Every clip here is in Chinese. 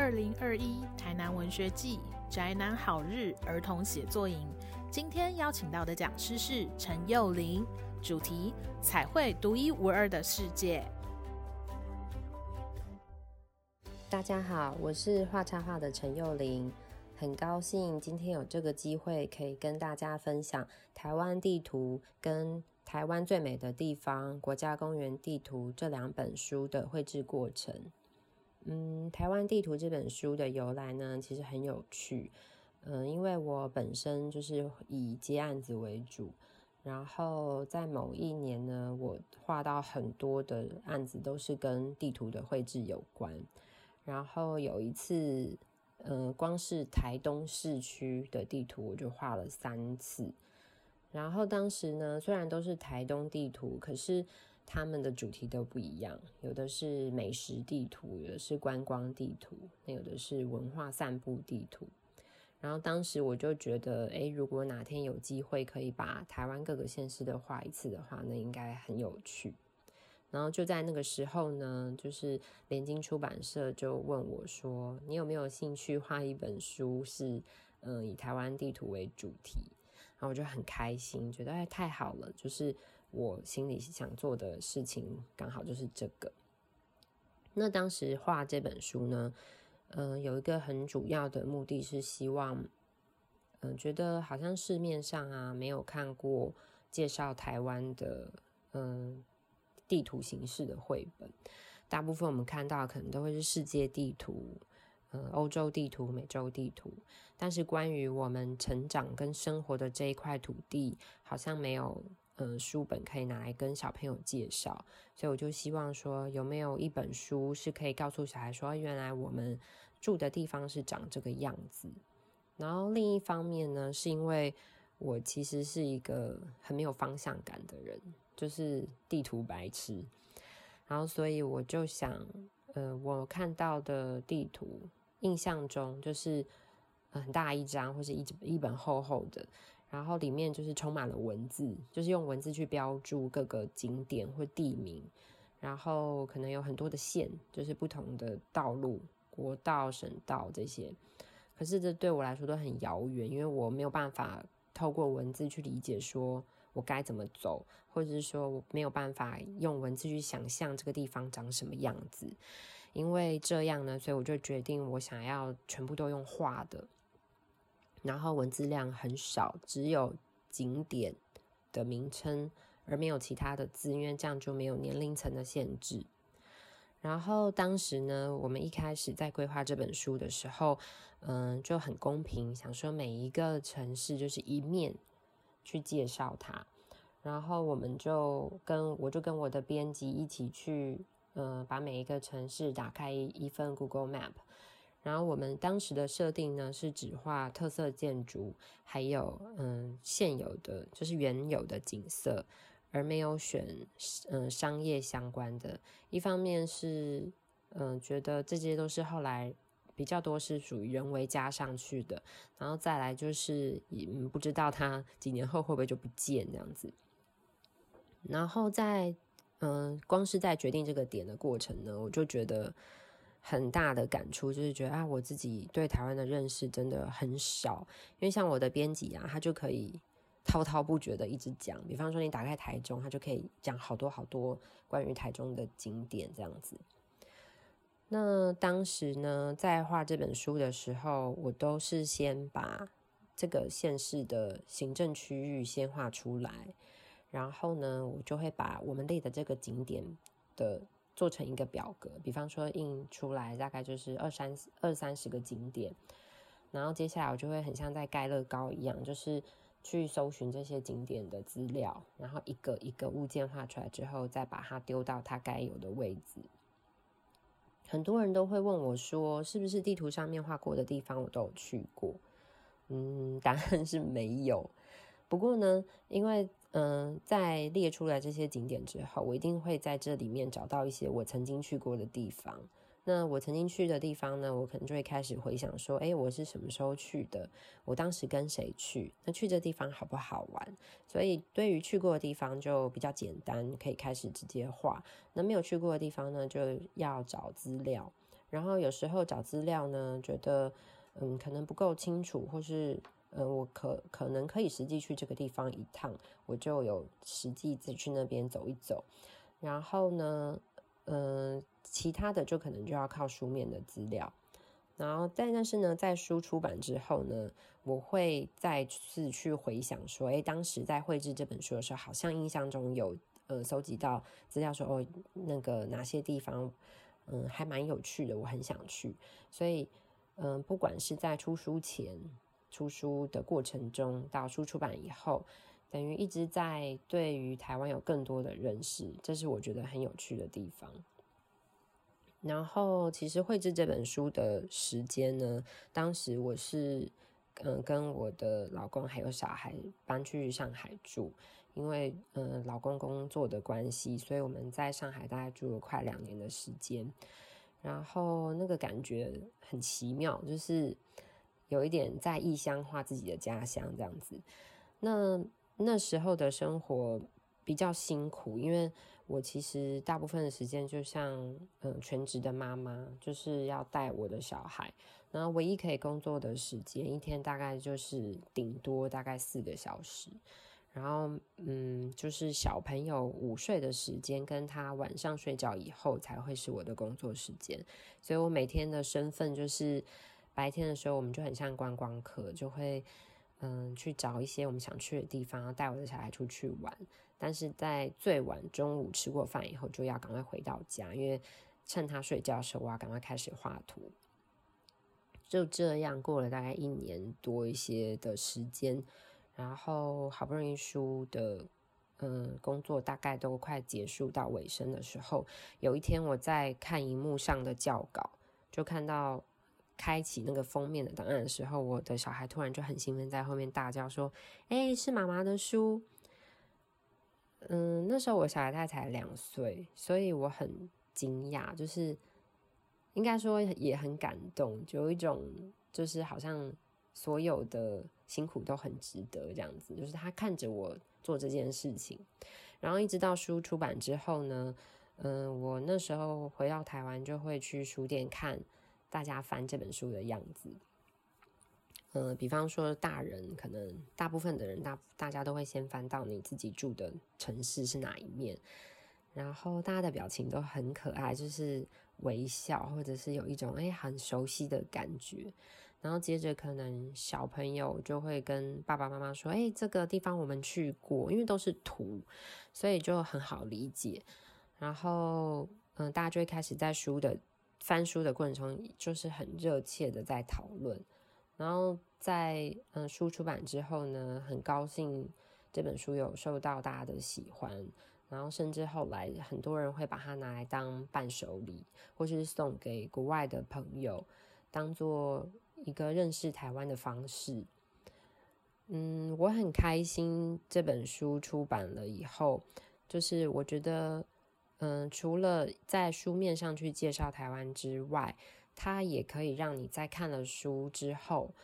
二零二一台南文学季宅男好日儿童写作营，今天邀请到的讲师是陈幼玲，主题彩绘独一无二的世界。大家好，我是画插画的陈幼玲，很高兴今天有这个机会可以跟大家分享台湾地图跟台湾最美的地方国家公园地图这两本书的绘制过程。嗯，台湾地图这本书的由来呢，其实很有趣。嗯，因为我本身就是以接案子为主，然后在某一年呢，我画到很多的案子都是跟地图的绘制有关。然后有一次，呃，光是台东市区的地图我就画了三次。然后当时呢，虽然都是台东地图，可是。他们的主题都不一样，有的是美食地图，有的是观光地图，那有的是文化散步地图。然后当时我就觉得，诶，如果哪天有机会可以把台湾各个县市的画一次的话，那应该很有趣。然后就在那个时候呢，就是联经出版社就问我说：“你有没有兴趣画一本书，是嗯以台湾地图为主题？”然后我就很开心，觉得哎太好了，就是。我心里想做的事情刚好就是这个。那当时画这本书呢，嗯，有一个很主要的目的是希望，嗯，觉得好像市面上啊没有看过介绍台湾的嗯地图形式的绘本，大部分我们看到可能都会是世界地图，嗯，欧洲地图、美洲地图，但是关于我们成长跟生活的这一块土地，好像没有。呃，书本可以拿来跟小朋友介绍，所以我就希望说，有没有一本书是可以告诉小孩说，原来我们住的地方是长这个样子。然后另一方面呢，是因为我其实是一个很没有方向感的人，就是地图白痴。然后所以我就想，呃，我看到的地图，印象中就是很大一张，或是一一本厚厚的。然后里面就是充满了文字，就是用文字去标注各个景点或地名，然后可能有很多的线，就是不同的道路、国道、省道这些。可是这对我来说都很遥远，因为我没有办法透过文字去理解说我该怎么走，或者是说我没有办法用文字去想象这个地方长什么样子。因为这样呢，所以我就决定我想要全部都用画的。然后文字量很少，只有景点的名称，而没有其他的字，因为这样就没有年龄层的限制。然后当时呢，我们一开始在规划这本书的时候，嗯，就很公平，想说每一个城市就是一面去介绍它。然后我们就跟我就跟我的编辑一起去，呃，把每一个城市打开一份 Google Map。然后我们当时的设定呢，是只画特色建筑，还有嗯现有的就是原有的景色，而没有选嗯商业相关的。一方面是嗯觉得这些都是后来比较多是属于人为加上去的，然后再来就是嗯不知道它几年后会不会就不见这样子。然后在嗯光是在决定这个点的过程呢，我就觉得。很大的感触就是觉得啊，我自己对台湾的认识真的很少。因为像我的编辑啊，他就可以滔滔不绝的一直讲。比方说，你打开台中，他就可以讲好多好多关于台中的景点这样子。那当时呢，在画这本书的时候，我都是先把这个县市的行政区域先画出来，然后呢，我就会把我们列的这个景点的。做成一个表格，比方说印出来大概就是二三二三十个景点，然后接下来我就会很像在盖乐高一样，就是去搜寻这些景点的资料，然后一个一个物件画出来之后，再把它丢到它该有的位置。很多人都会问我说，是不是地图上面画过的地方我都有去过？嗯，答案是没有。不过呢，因为嗯，在列出来这些景点之后，我一定会在这里面找到一些我曾经去过的地方。那我曾经去的地方呢，我可能就会开始回想说，哎，我是什么时候去的？我当时跟谁去？那去这地方好不好玩？所以对于去过的地方就比较简单，可以开始直接画。那没有去过的地方呢，就要找资料。然后有时候找资料呢，觉得嗯可能不够清楚，或是嗯我可可能可以实际去这个地方一趟，我就有实际自己去那边走一走。然后呢，嗯，其他的就可能就要靠书面的资料。然后，但但是呢，在书出版之后呢，我会再次去回想说，哎，当时在绘制这本书的时候，好像印象中有呃搜集到资料说，哦，那个哪些地方，嗯，还蛮有趣的，我很想去。所以，嗯，不管是在出书前、出书的过程中，到书出版以后，等于一直在对于台湾有更多的认识，这是我觉得很有趣的地方。然后，其实绘制这本书的时间呢，当时我是嗯跟我的老公还有小孩搬去上海住，因为嗯老公工作的关系，所以我们在上海大概住了快两年的时间。然后那个感觉很奇妙，就是有一点在异乡化自己的家乡这样子。那那时候的生活比较辛苦，因为。我其实大部分的时间就像嗯全职的妈妈，就是要带我的小孩，然后唯一可以工作的时间一天大概就是顶多大概四个小时，然后嗯就是小朋友午睡的时间跟他晚上睡觉以后才会是我的工作时间，所以我每天的身份就是白天的时候我们就很像观光客，就会嗯去找一些我们想去的地方，带我的小孩出去玩。但是在最晚中午吃过饭以后，就要赶快回到家，因为趁他睡觉的时候，我要赶快开始画图。就这样过了大概一年多一些的时间，然后好不容易书的嗯工作大概都快结束到尾声的时候，有一天我在看荧幕上的教稿，就看到开启那个封面的档案的时候，我的小孩突然就很兴奋，在后面大叫说：“哎，是妈妈的书！”嗯，那时候我小孩他才两岁，所以我很惊讶，就是应该说也很感动，就有一种就是好像所有的辛苦都很值得这样子。就是他看着我做这件事情，然后一直到书出版之后呢，嗯，我那时候回到台湾就会去书店看大家翻这本书的样子。呃，比方说大人，可能大部分的人大大家都会先翻到你自己住的城市是哪一面，然后大家的表情都很可爱，就是微笑或者是有一种哎很熟悉的感觉，然后接着可能小朋友就会跟爸爸妈妈说，哎，这个地方我们去过，因为都是图，所以就很好理解，然后嗯，大家就会开始在书的翻书的过程中，就是很热切的在讨论。然后在嗯书出版之后呢，很高兴这本书有受到大家的喜欢，然后甚至后来很多人会把它拿来当伴手礼，或是送给国外的朋友，当做一个认识台湾的方式。嗯，我很开心这本书出版了以后，就是我觉得，嗯，除了在书面上去介绍台湾之外，它也可以让你在看了书之后，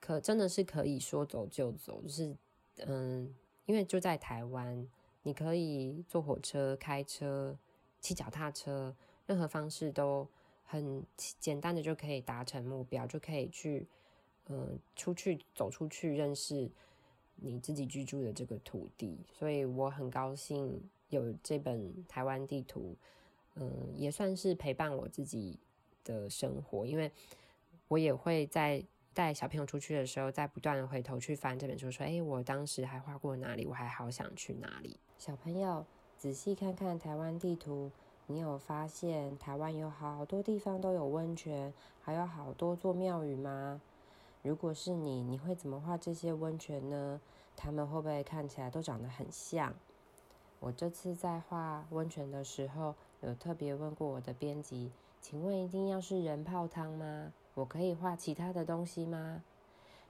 可真的是可以说走就走，就是嗯，因为就在台湾，你可以坐火车、开车、骑脚踏车，任何方式都很简单的就可以达成目标，就可以去嗯出去走出去认识你自己居住的这个土地，所以我很高兴有这本台湾地图，嗯，也算是陪伴我自己。的生活，因为我也会在带小朋友出去的时候，在不断的回头去翻这本书，说：“哎，我当时还画过哪里？我还好想去哪里。”小朋友仔细看看台湾地图，你有发现台湾有好多地方都有温泉，还有好多座庙宇吗？如果是你，你会怎么画这些温泉呢？他们会不会看起来都长得很像？我这次在画温泉的时候，有特别问过我的编辑。请问一定要是人泡汤吗？我可以画其他的东西吗？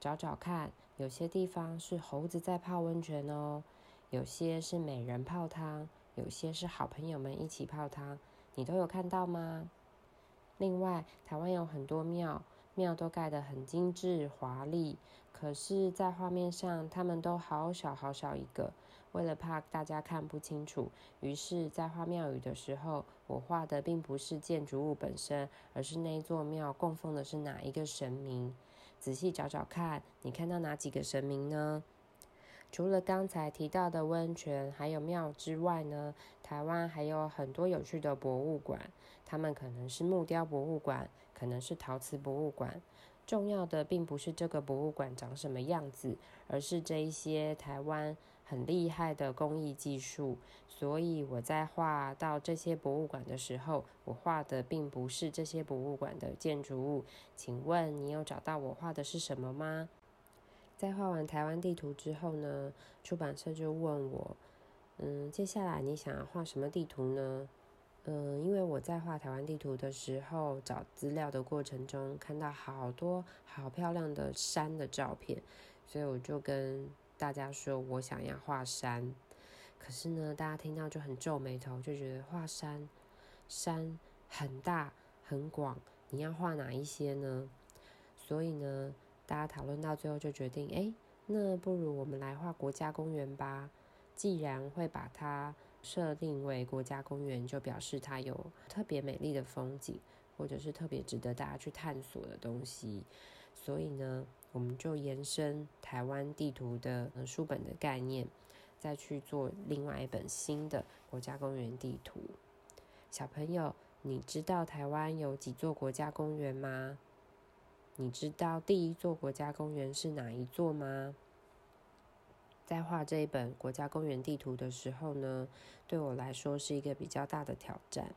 找找看，有些地方是猴子在泡温泉哦，有些是美人泡汤，有些是好朋友们一起泡汤，你都有看到吗？另外，台湾有很多庙，庙都盖得很精致华丽，可是，在画面上，它们都好小好小一个。为了怕大家看不清楚，于是，在画庙宇的时候。我画的并不是建筑物本身，而是那座庙供奉的是哪一个神明。仔细找找看，你看到哪几个神明呢？除了刚才提到的温泉还有庙之外呢，台湾还有很多有趣的博物馆。他们可能是木雕博物馆，可能是陶瓷博物馆。重要的并不是这个博物馆长什么样子，而是这一些台湾很厉害的工艺技术。所以我在画到这些博物馆的时候，我画的并不是这些博物馆的建筑物。请问你有找到我画的是什么吗？在画完台湾地图之后呢，出版社就问我，嗯，接下来你想要画什么地图呢？嗯，因为我在画台湾地图的时候，找资料的过程中，看到好多好漂亮的山的照片，所以我就跟大家说我想要画山。可是呢，大家听到就很皱眉头，就觉得画山，山很大很广，你要画哪一些呢？所以呢。大家讨论到最后就决定，哎，那不如我们来画国家公园吧。既然会把它设定为国家公园，就表示它有特别美丽的风景，或者是特别值得大家去探索的东西。所以呢，我们就延伸台湾地图的书本的概念，再去做另外一本新的国家公园地图。小朋友，你知道台湾有几座国家公园吗？你知道第一座国家公园是哪一座吗？在画这一本国家公园地图的时候呢，对我来说是一个比较大的挑战，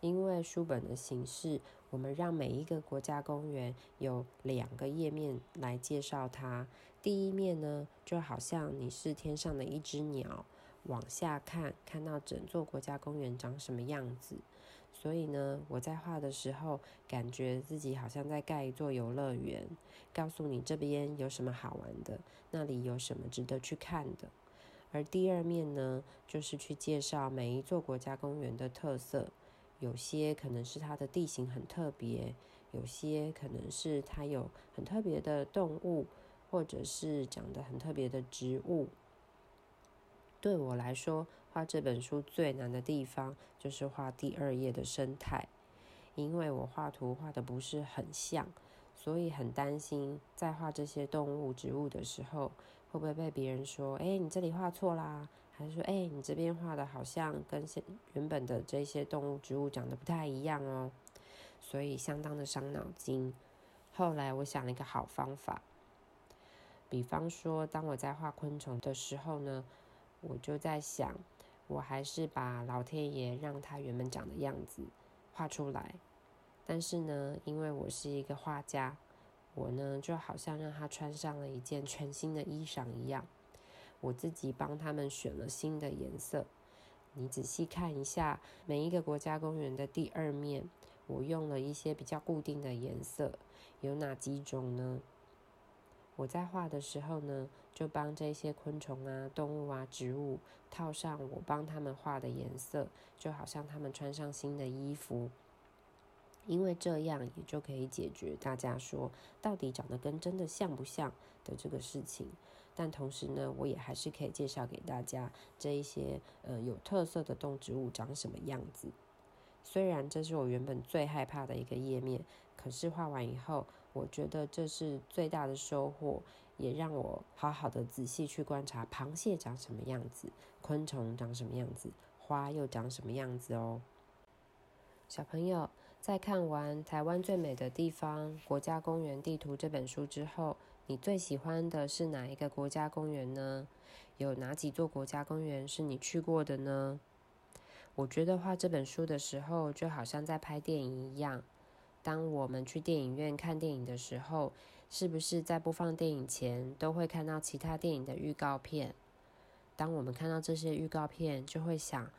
因为书本的形式，我们让每一个国家公园有两个页面来介绍它。第一面呢，就好像你是天上的一只鸟，往下看，看到整座国家公园长什么样子。所以呢，我在画的时候，感觉自己好像在盖一座游乐园，告诉你这边有什么好玩的，那里有什么值得去看的。而第二面呢，就是去介绍每一座国家公园的特色，有些可能是它的地形很特别，有些可能是它有很特别的动物，或者是长得很特别的植物。对我来说，画这本书最难的地方就是画第二页的生态，因为我画图画的不是很像，所以很担心在画这些动物植物的时候，会不会被别人说：“哎，你这里画错啦？”他说：“哎，你这边画的好像跟现原本的这些动物植物长得不太一样哦。”所以相当的伤脑筋。后来我想了一个好方法，比方说，当我在画昆虫的时候呢，我就在想。我还是把老天爷让他原本长的样子画出来，但是呢，因为我是一个画家，我呢就好像让他穿上了一件全新的衣裳一样，我自己帮他们选了新的颜色。你仔细看一下每一个国家公园的第二面，我用了一些比较固定的颜色，有哪几种呢？我在画的时候呢，就帮这些昆虫啊、动物啊、植物套上我帮他们画的颜色，就好像他们穿上新的衣服。因为这样也就可以解决大家说到底长得跟真的像不像的这个事情。但同时呢，我也还是可以介绍给大家这一些呃有特色的动植物长什么样子。虽然这是我原本最害怕的一个页面，可是画完以后。我觉得这是最大的收获，也让我好好的仔细去观察螃蟹长什么样子，昆虫长什么样子，花又长什么样子哦。小朋友在看完《台湾最美的地方——国家公园地图》这本书之后，你最喜欢的是哪一个国家公园呢？有哪几座国家公园是你去过的呢？我觉得画这本书的时候，就好像在拍电影一样。当我们去电影院看电影的时候，是不是在播放电影前都会看到其他电影的预告片？当我们看到这些预告片，就会想：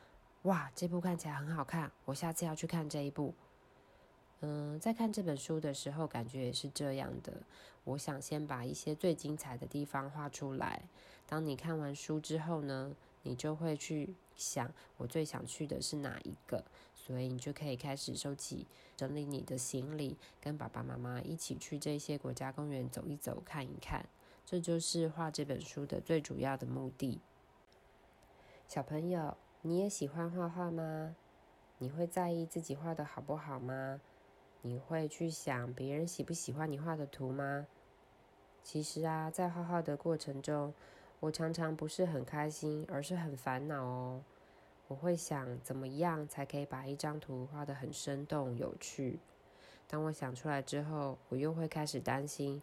哇，这部看起来很好看，我下次要去看这一部。嗯，在看这本书的时候，感觉也是这样的。我想先把一些最精彩的地方画出来。当你看完书之后呢，你就会去想，我最想去的是哪一个？所以你就可以开始收集、整理你的行李，跟爸爸妈妈一起去这些国家公园走一走、看一看。这就是画这本书的最主要的目的。小朋友，你也喜欢画画吗？你会在意自己画的好不好吗？你会去想别人喜不喜欢你画的图吗？其实啊，在画画的过程中，我常常不是很开心，而是很烦恼哦。我会想怎么样才可以把一张图画得很生动有趣。当我想出来之后，我又会开始担心：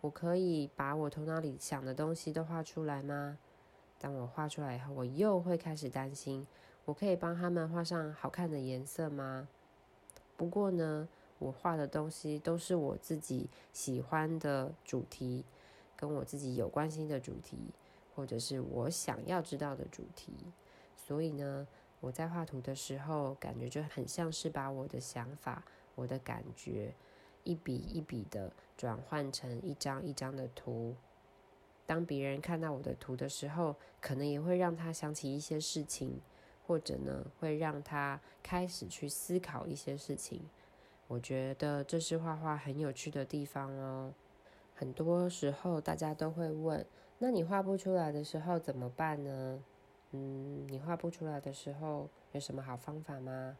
我可以把我头脑里想的东西都画出来吗？当我画出来以后，我又会开始担心：我可以帮他们画上好看的颜色吗？不过呢。我画的东西都是我自己喜欢的主题，跟我自己有关心的主题，或者是我想要知道的主题。所以呢，我在画图的时候，感觉就很像是把我的想法、我的感觉，一笔一笔的转换成一张一张的图。当别人看到我的图的时候，可能也会让他想起一些事情，或者呢，会让他开始去思考一些事情。我觉得这是画画很有趣的地方哦。很多时候大家都会问：那你画不出来的时候怎么办呢？嗯，你画不出来的时候有什么好方法吗？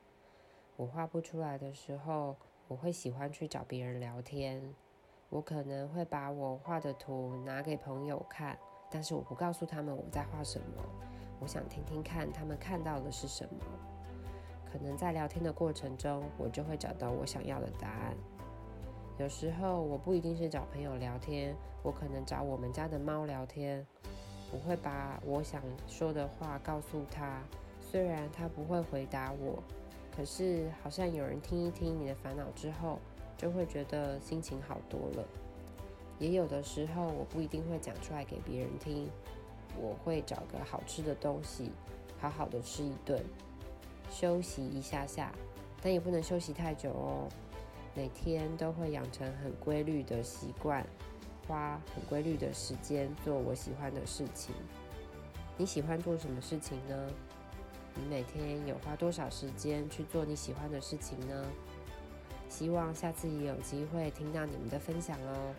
我画不出来的时候，我会喜欢去找别人聊天。我可能会把我画的图拿给朋友看，但是我不告诉他们我在画什么。我想听听看他们看到的是什么。可能在聊天的过程中，我就会找到我想要的答案。有时候我不一定是找朋友聊天，我可能找我们家的猫聊天。我会把我想说的话告诉他，虽然他不会回答我，可是好像有人听一听你的烦恼之后，就会觉得心情好多了。也有的时候我不一定会讲出来给别人听，我会找个好吃的东西，好好的吃一顿。休息一下下，但也不能休息太久哦。每天都会养成很规律的习惯，花很规律的时间做我喜欢的事情。你喜欢做什么事情呢？你每天有花多少时间去做你喜欢的事情呢？希望下次也有机会听到你们的分享哦。